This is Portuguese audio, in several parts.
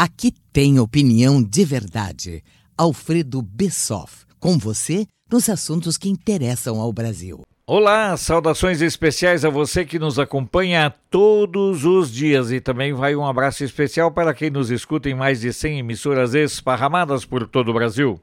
Aqui tem opinião de verdade. Alfredo Bessoff, com você nos assuntos que interessam ao Brasil. Olá, saudações especiais a você que nos acompanha todos os dias e também vai um abraço especial para quem nos escuta em mais de 100 emissoras esparramadas por todo o Brasil.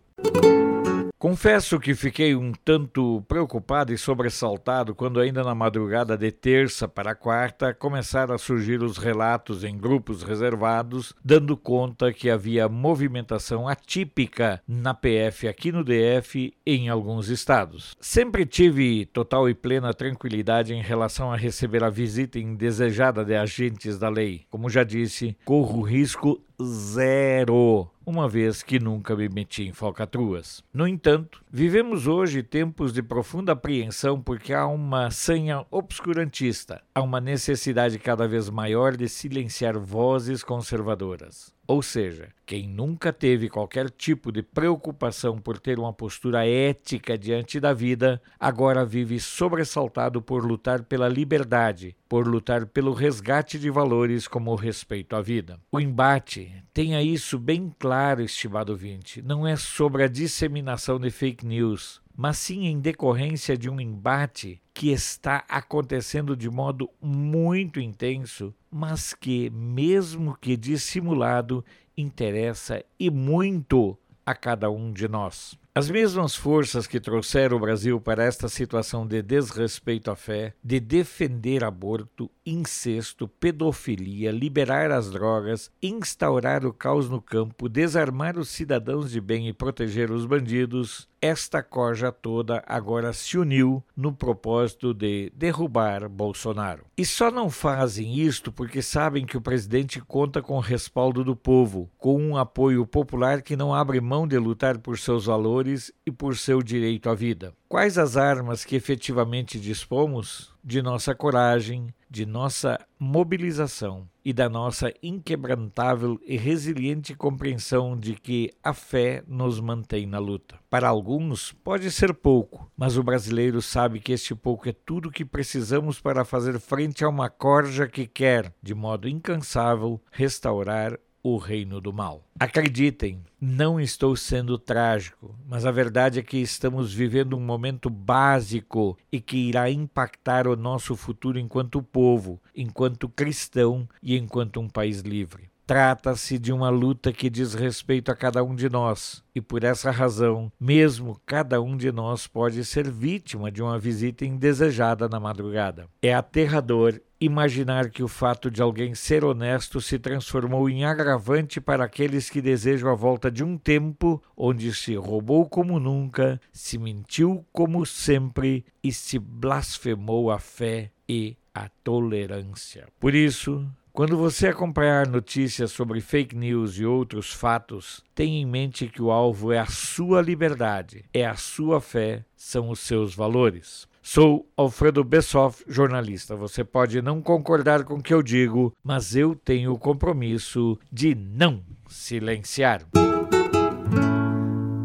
Confesso que fiquei um tanto preocupado e sobressaltado quando, ainda na madrugada de terça para quarta, começaram a surgir os relatos em grupos reservados, dando conta que havia movimentação atípica na PF aqui no DF e em alguns estados. Sempre tive total e plena tranquilidade em relação a receber a visita indesejada de agentes da lei. Como já disse, corro risco zero uma vez que nunca me meti em falcatruas. No entanto, vivemos hoje tempos de profunda apreensão porque há uma sanha obscurantista, há uma necessidade cada vez maior de silenciar vozes conservadoras. Ou seja, quem nunca teve qualquer tipo de preocupação por ter uma postura ética diante da vida, agora vive sobressaltado por lutar pela liberdade, por lutar pelo resgate de valores como o respeito à vida. O embate, tenha isso bem claro, estimado ouvinte, não é sobre a disseminação de fake news, mas sim em decorrência de um embate que está acontecendo de modo muito intenso, mas que, mesmo que dissimulado, interessa e muito a cada um de nós. As mesmas forças que trouxeram o Brasil para esta situação de desrespeito à fé, de defender aborto, incesto, pedofilia, liberar as drogas, instaurar o caos no campo, desarmar os cidadãos de bem e proteger os bandidos, esta corja toda agora se uniu no propósito de derrubar Bolsonaro. E só não fazem isto porque sabem que o presidente conta com o respaldo do povo, com um apoio popular que não abre mão de lutar por seus valores e por seu direito à vida. Quais as armas que efetivamente dispomos? De nossa coragem, de nossa mobilização e da nossa inquebrantável e resiliente compreensão de que a fé nos mantém na luta. Para alguns, pode ser pouco, mas o brasileiro sabe que este pouco é tudo que precisamos para fazer frente a uma corja que quer, de modo incansável, restaurar o reino do mal. Acreditem, não estou sendo trágico, mas a verdade é que estamos vivendo um momento básico e que irá impactar o nosso futuro enquanto povo, enquanto cristão e enquanto um país livre. Trata-se de uma luta que diz respeito a cada um de nós, e por essa razão, mesmo cada um de nós pode ser vítima de uma visita indesejada na madrugada. É aterrador imaginar que o fato de alguém ser honesto se transformou em agravante para aqueles que desejam a volta de um tempo onde se roubou como nunca, se mentiu como sempre e se blasfemou a fé e a tolerância. Por isso, quando você acompanhar notícias sobre fake news e outros fatos, tenha em mente que o alvo é a sua liberdade, é a sua fé, são os seus valores. Sou Alfredo Bessoff, jornalista. Você pode não concordar com o que eu digo, mas eu tenho o compromisso de não silenciar.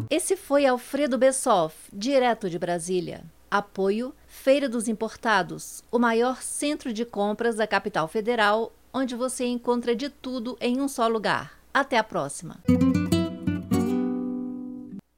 Esse foi Alfredo Bessoff, direto de Brasília. Apoio Feira dos Importados, o maior centro de compras da capital federal onde você encontra de tudo em um só lugar. Até a próxima!